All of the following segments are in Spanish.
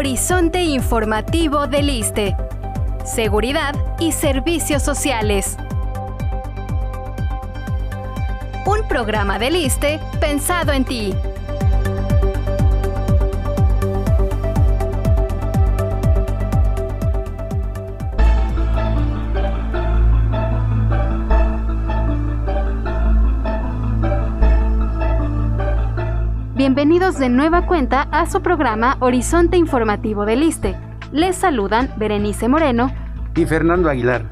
Horizonte Informativo del ISTE. Seguridad y Servicios Sociales. Un programa del ISTE pensado en ti. Bienvenidos de nueva cuenta a su programa Horizonte Informativo del ISTE. Les saludan Berenice Moreno y Fernando Aguilar.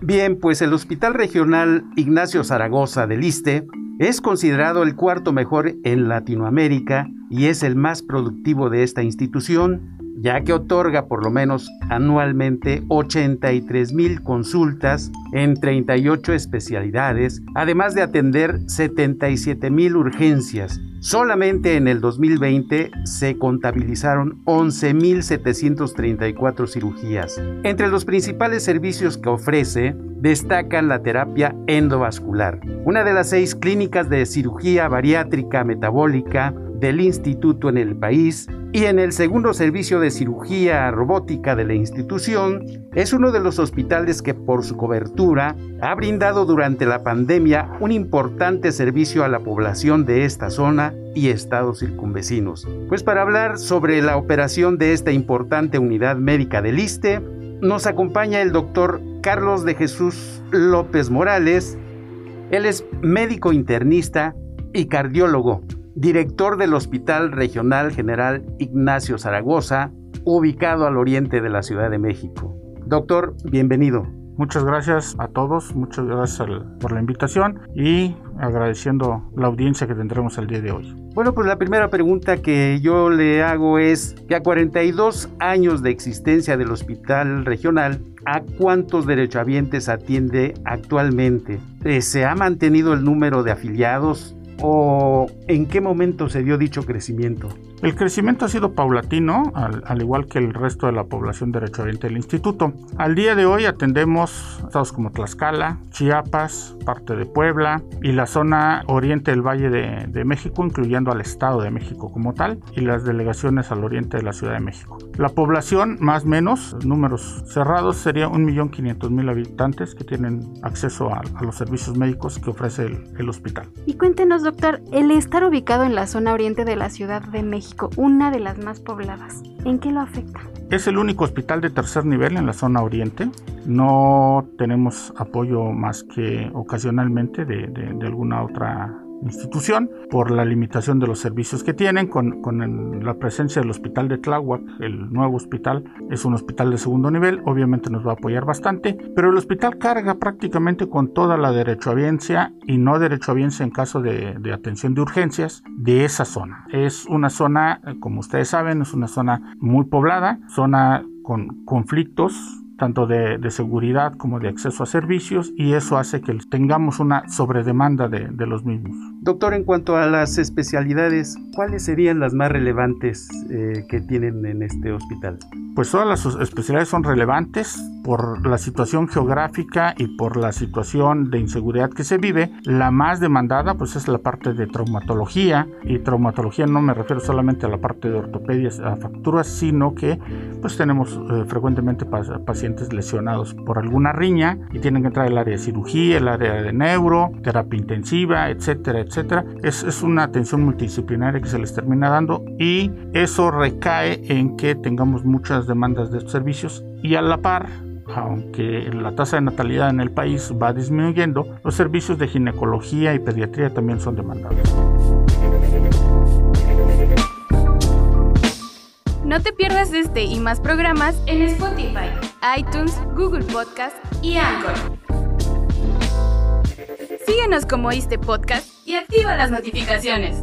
Bien, pues el Hospital Regional Ignacio Zaragoza del ISTE es considerado el cuarto mejor en Latinoamérica y es el más productivo de esta institución, ya que otorga por lo menos anualmente 83 mil consultas en 38 especialidades, además de atender 77 mil urgencias Solamente en el 2020 se contabilizaron 11.734 cirugías. Entre los principales servicios que ofrece destacan la terapia endovascular, una de las seis clínicas de cirugía bariátrica metabólica del instituto en el país y en el segundo servicio de cirugía robótica de la institución, es uno de los hospitales que por su cobertura ha brindado durante la pandemia un importante servicio a la población de esta zona y estados circunvecinos. Pues para hablar sobre la operación de esta importante unidad médica del ISTE, nos acompaña el doctor Carlos de Jesús López Morales. Él es médico internista y cardiólogo director del Hospital Regional General Ignacio Zaragoza, ubicado al oriente de la Ciudad de México. Doctor, bienvenido. Muchas gracias a todos, muchas gracias por la invitación y agradeciendo la audiencia que tendremos el día de hoy. Bueno, pues la primera pregunta que yo le hago es que a 42 años de existencia del hospital regional, ¿a cuántos derechohabientes atiende actualmente? Eh, ¿Se ha mantenido el número de afiliados? O en qué momento se dio dicho crecimiento? El crecimiento ha sido paulatino, al, igual que el resto de la población derechohabiente del instituto. Al día de hoy atendemos estados como Tlaxcala, Chiapas, parte de Puebla y la zona oriente del Valle de, México, incluyendo al Estado de México como tal, y las delegaciones al oriente de la Ciudad de México. La población, más o menos, números cerrados, sería 1.500.000 habitantes que tienen acceso a, los servicios médicos que ofrece el, el hospital. Y cuéntenos, doctor, el estar ubicado en la zona oriente de la Ciudad de México, una de las más pobladas. ¿En qué lo afecta? Es el único hospital de tercer nivel en la zona oriente. No tenemos apoyo más que ocasionalmente de, de alguna otra institución por la limitación de los servicios que tienen con, la presencia del hospital de Tláhuac, el nuevo hospital es un hospital de segundo nivel, obviamente nos va a apoyar bastante, pero el hospital carga prácticamente con toda la derechohabiencia y no derechohabiencia en caso de, de atención de urgencias de esa zona. Es una zona, como ustedes saben, es una zona muy poblada, zona con conflictos tanto de, seguridad como de acceso a servicios y eso hace que tengamos una sobredemanda de, de, los mismos. Doctor, en cuanto a las especialidades, ¿cuáles serían las más relevantes eh, que tienen en este hospital? Pues todas las especialidades son relevantes por la situación geográfica y por la situación de inseguridad que se vive. La más demandada pues es la parte de traumatología y traumatología no me refiero solamente a la parte de ortopedia, a facturas, sino que pues tenemos eh, frecuentemente pacientes lesionados por alguna riña y tienen que entrar al área de cirugía, el área de neuro, terapia intensiva, etcétera, etcétera. Es, una atención multidisciplinaria que se les termina dando y eso recae en que tengamos muchas demandas de servicios y a la par aunque la tasa de natalidad en el país va disminuyendo, los servicios de ginecología y pediatría también son demandados. No te pierdas este y más programas en Spotify, iTunes, Google Podcast y Anchor. Síguenos como este podcast y activa las notificaciones.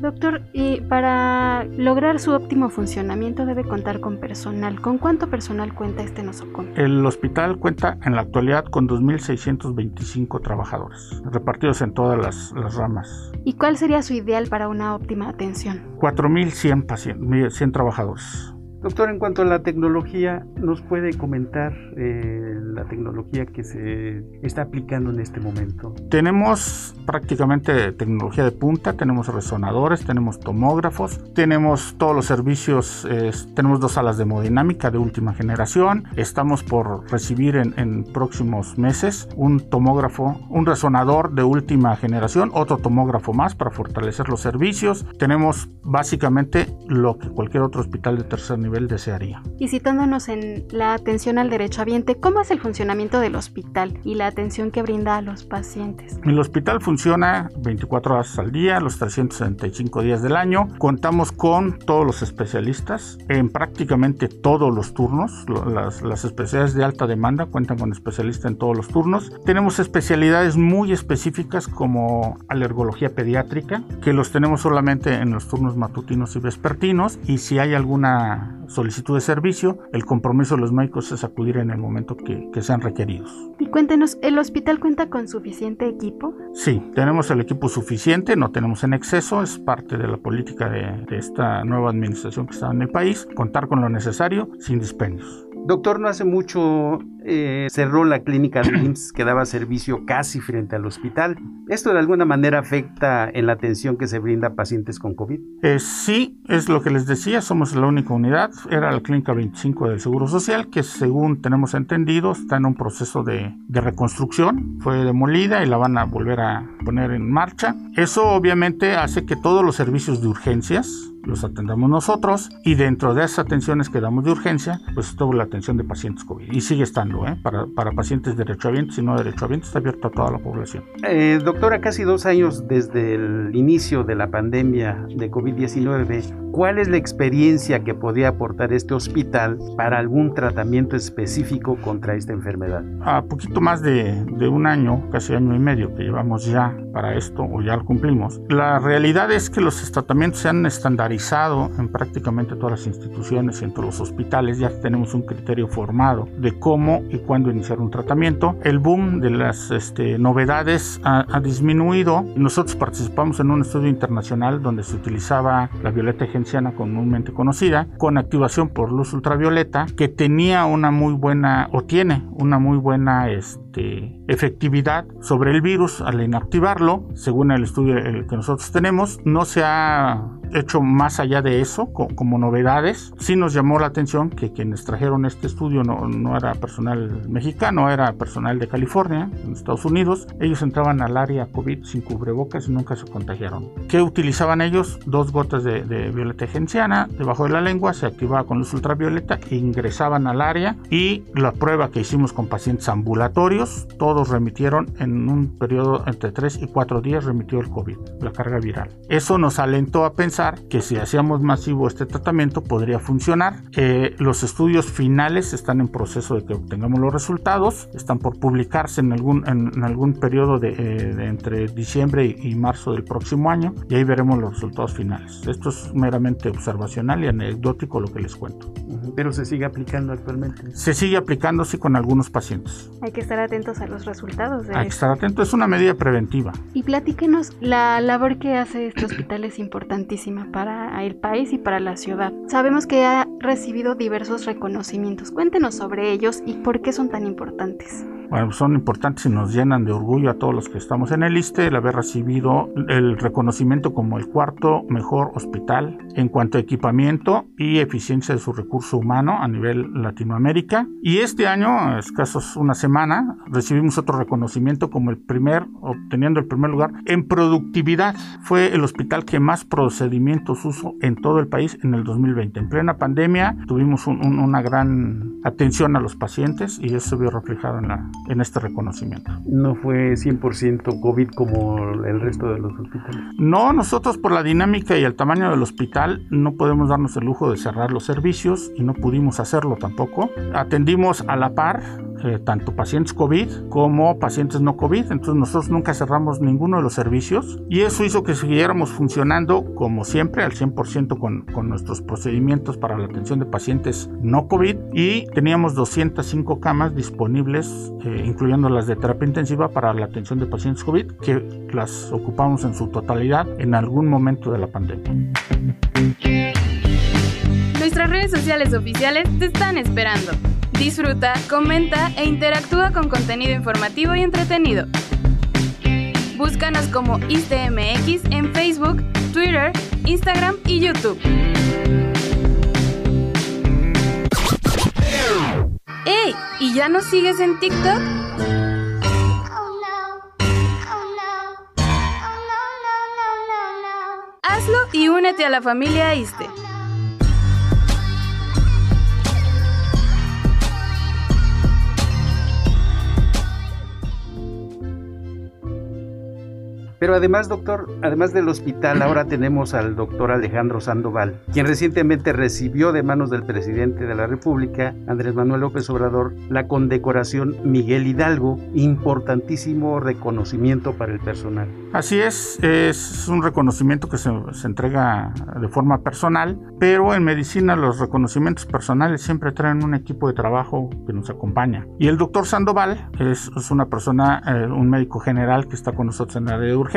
Doctor, y para lograr su óptimo funcionamiento debe contar con personal. ¿Con cuánto personal cuenta este nosocom? El hospital cuenta en la actualidad con 2.625 trabajadores, repartidos en todas las, ramas. ¿Y cuál sería su ideal para una óptima atención? 4.100 100 trabajadores. Doctor, en cuanto a la tecnología, ¿nos puede comentar eh, la tecnología que se está aplicando en este momento? Tenemos prácticamente tecnología de punta, tenemos resonadores, tenemos tomógrafos, tenemos todos los servicios, tenemos dos salas de hemodinámica de última generación, estamos por recibir en, en próximos meses un tomógrafo, un resonador de última generación, otro tomógrafo más para fortalecer los servicios. Tenemos básicamente lo que cualquier otro hospital de tercer nivel desearía. Y citándonos en la atención al derechohabiente, ¿cómo es el funcionamiento del hospital y la atención que brinda a los pacientes? El hospital funciona 24 horas al día, los 365 días del año. Contamos con todos los especialistas en prácticamente todos los turnos. Las, las especialidades de alta demanda cuentan con especialistas en todos los turnos. Tenemos especialidades muy específicas como alergología pediátrica, que los tenemos solamente en los turnos matutinos y vespertinos. Y si hay alguna solicitud de servicio, el compromiso de los médicos es acudir en el momento que, que sean requeridos. Y cuéntenos, ¿el hospital cuenta con suficiente equipo? Sí, tenemos el equipo suficiente, no tenemos en exceso, es parte de la política de, de esta nueva administración que está en el país, contar con lo necesario sin dispendios. Doctor, no hace mucho eh, cerró la clínica de IMSS que daba servicio casi frente al hospital. ¿Esto de alguna manera afecta en la atención que se brinda a pacientes con COVID? Eh, sí, es lo que les decía, somos la única unidad. Era la clínica 25 del Seguro Social, que según tenemos entendido está en un proceso de, de reconstrucción. Fue demolida y la van a volver a poner en marcha. Eso obviamente hace que todos los servicios de urgencias los atendamos nosotros y dentro de esas atenciones que damos de urgencia, pues estuvo la atención de pacientes COVID y sigue estando, ¿eh? para, para pacientes derechohabientes y no derechohabientes, está abierto a toda la población. Eh, doctora, casi dos años desde el inicio de la pandemia de COVID-19, ¿cuál es la experiencia que podría aportar este hospital para algún tratamiento específico contra esta enfermedad? A poquito más de, de un año, casi año y medio que llevamos ya para esto o ya lo cumplimos, la realidad es que los tratamientos se han estandarizado en prácticamente todas las instituciones y en todos los hospitales. Ya tenemos un criterio formado de cómo y cuándo iniciar un tratamiento. El boom de las este, novedades ha, ha, disminuido. Nosotros participamos en un estudio internacional donde se utilizaba la violeta comúnmente conocida con activación por luz ultravioleta que tenía una muy buena o tiene una muy buena este, efectividad sobre el virus al inactivarlo. Según el estudio el que nosotros tenemos, no se ha hecho más allá de eso, como novedades. Sí nos llamó la atención que quienes trajeron este estudio no, no era personal mexicano, era personal de California, en Estados Unidos. Ellos entraban al área COVID sin cubrebocas y nunca se contagiaron. ¿Qué utilizaban ellos? Dos gotas de, de violeta genciana debajo de la lengua, se activaba con luz ultravioleta, ingresaban al área y la prueba que hicimos con pacientes ambulatorios, todos remitieron en un periodo entre 3 y 4 días remitió el COVID, la carga viral. Eso nos alentó a pensar que si hacíamos masivo este tratamiento podría funcionar. Eh, los estudios finales están en proceso de que obtengamos los resultados, están por publicarse en algún, en, algún periodo de, eh, de, entre diciembre y, y, marzo del próximo año y ahí veremos los resultados finales. Esto es meramente observacional y anecdótico lo que les cuento. Pero se sigue aplicando actualmente. Se sigue aplicando sí con algunos pacientes. Hay que estar atentos a los resultados. De Hay que estar atentos, es una medida preventiva. Y platíquenos, la labor que hace este hospital es importantísima para el país y para la ciudad. Sabemos que ha recibido diversos reconocimientos. Cuéntenos sobre ellos y por qué son tan importantes. Bueno, son importantes y nos llenan de orgullo a todos los que estamos en el ISTE el haber recibido el reconocimiento como el cuarto mejor hospital en cuanto a equipamiento y eficiencia de su recurso humano a nivel Latinoamérica. Y este año, escasos una semana, recibimos otro reconocimiento como el primer, obteniendo el primer lugar en productividad. Fue el hospital que más procedimientos usó en todo el país en el 2020. En plena pandemia tuvimos un, un, una gran atención a los pacientes y eso vio reflejado en la en este reconocimiento. ¿No fue 100% COVID como el resto de los hospitales? No, nosotros por la dinámica y el tamaño del hospital no podemos darnos el lujo de cerrar los servicios y no pudimos hacerlo tampoco. Atendimos a la par eh, tanto pacientes COVID como pacientes no COVID. Entonces nosotros nunca cerramos ninguno de los servicios y eso hizo que siguiéramos funcionando como siempre al 100% con, con nuestros procedimientos para la atención de pacientes no COVID y teníamos 205 camas disponibles, eh, incluyendo las de terapia intensiva para la atención de pacientes COVID, que las ocupamos en su totalidad en algún momento de la pandemia. Nuestras redes sociales oficiales te están esperando. Disfruta, comenta e interactúa con contenido informativo y entretenido. Búscanos como ISTMX en Facebook, Twitter, Instagram y YouTube. ¡Ey! ¿Y ya nos sigues en TikTok? Hazlo y únete a la familia ISTE. Pero además, doctor, además del hospital, ahora tenemos al doctor Alejandro Sandoval, quien recientemente recibió de manos del presidente de la República, Andrés Manuel López Obrador, la condecoración Miguel Hidalgo, importantísimo reconocimiento para el personal. Así es, es un reconocimiento que se, se entrega de forma personal, pero en medicina los reconocimientos personales siempre traen un equipo de trabajo que nos acompaña. Y el doctor Sandoval es, es una persona, eh, un médico general que está con nosotros en la de urgencia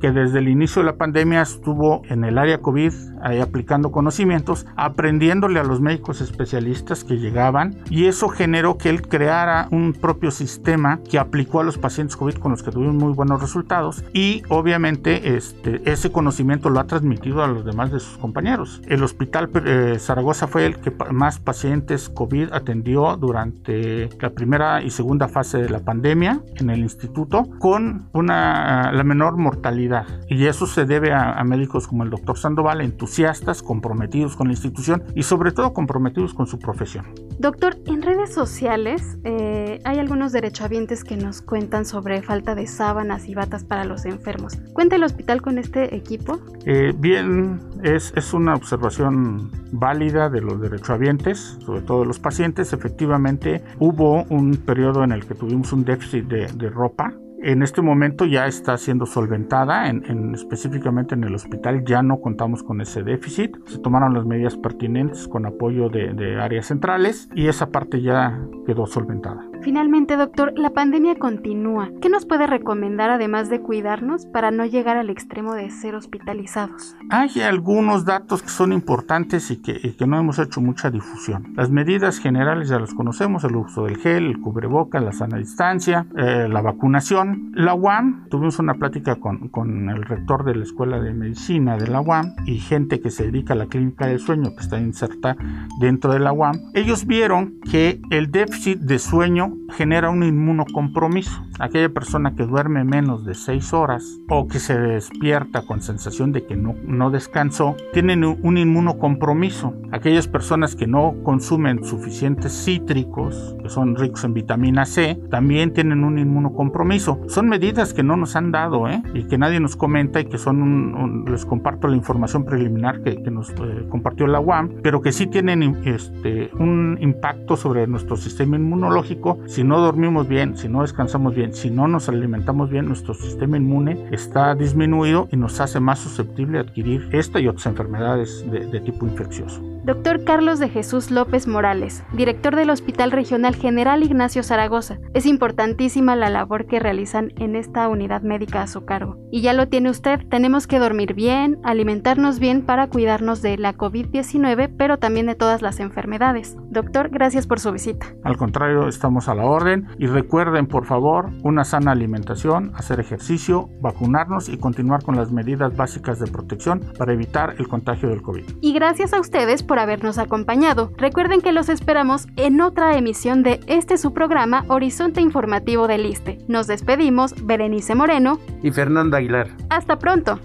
que desde el inicio de la pandemia estuvo en el área COVID ahí aplicando conocimientos, aprendiéndole a los médicos especialistas que llegaban y eso generó que él creara un propio sistema que aplicó a los pacientes COVID con los que tuvieron muy buenos resultados y obviamente este, ese conocimiento lo ha transmitido a los demás de sus compañeros. El hospital eh, Zaragoza fue el que más pacientes COVID atendió durante la primera y segunda fase de la pandemia en el instituto con una, la menor mortalidad. Y eso se debe a, médicos como el doctor Sandoval, entusiastas, comprometidos con la institución y sobre todo comprometidos con su profesión. Doctor, en redes sociales eh, hay algunos derechohabientes que nos cuentan sobre falta de sábanas y batas para los enfermos. ¿Cuenta el hospital con este equipo? Eh, bien, es, es una observación válida de los derechohabientes, sobre todo de los pacientes. Efectivamente, hubo un periodo en el que tuvimos un déficit de, de ropa en este momento ya está siendo solventada, en, específicamente en el hospital ya no contamos con ese déficit. Se tomaron las medidas pertinentes con apoyo de, de áreas centrales y esa parte ya quedó solventada. Finalmente, doctor, la pandemia continúa. ¿Qué nos puede recomendar además de cuidarnos para no llegar al extremo de ser hospitalizados? Hay algunos datos que son importantes y que, no hemos hecho mucha difusión. Las medidas generales ya las conocemos, el uso del gel, el cubreboca, la sana distancia, eh, la vacunación. La UAM, tuvimos una plática con, con el rector de la Escuela de Medicina de la UAM y gente que se dedica a la clínica del sueño que está inserta dentro de la UAM. Ellos vieron que el déficit de sueño genera un inmunocompromiso. Aquella persona que duerme menos de 6 horas o que se despierta con sensación de que no, no descansó, tienen un inmunocompromiso. Aquellas personas que no consumen suficientes cítricos, que son ricos en vitamina C, también tienen un inmunocompromiso. Son medidas que no nos han dado ¿eh? y que nadie nos comenta y que son un, les comparto la información preliminar que, que nos eh, compartió la UAM, pero que sí tienen este, un impacto sobre nuestro sistema inmunológico si no dormimos bien, si no descansamos bien, si no nos alimentamos bien, nuestro sistema inmune está disminuido y nos hace más susceptible a adquirir esta y otras enfermedades de, de tipo infeccioso. Doctor Carlos de Jesús López Morales, director del Hospital Regional General Ignacio Zaragoza. Es importantísima la labor que realizan en esta unidad médica a su cargo. Y ya lo tiene usted, tenemos que dormir bien, alimentarnos bien para cuidarnos de la COVID-19, pero también de todas las enfermedades. Doctor, gracias por su visita. Al contrario, estamos a la orden y recuerden por favor una sana alimentación, hacer ejercicio, vacunarnos y continuar con las medidas básicas de protección para evitar el contagio del COVID. Y gracias a ustedes por habernos acompañado. Recuerden que los esperamos en otra emisión de este su programa Horizonte Informativo del ISTE. Nos despedimos, Berenice Moreno y Fernando Aguilar. Hasta pronto.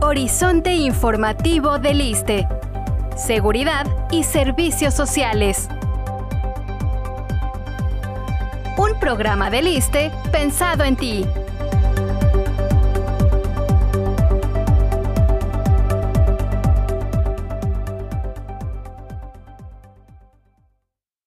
Horizonte Informativo del ISTE. Seguridad y Servicios Sociales. Un programa del ISTE pensado en ti.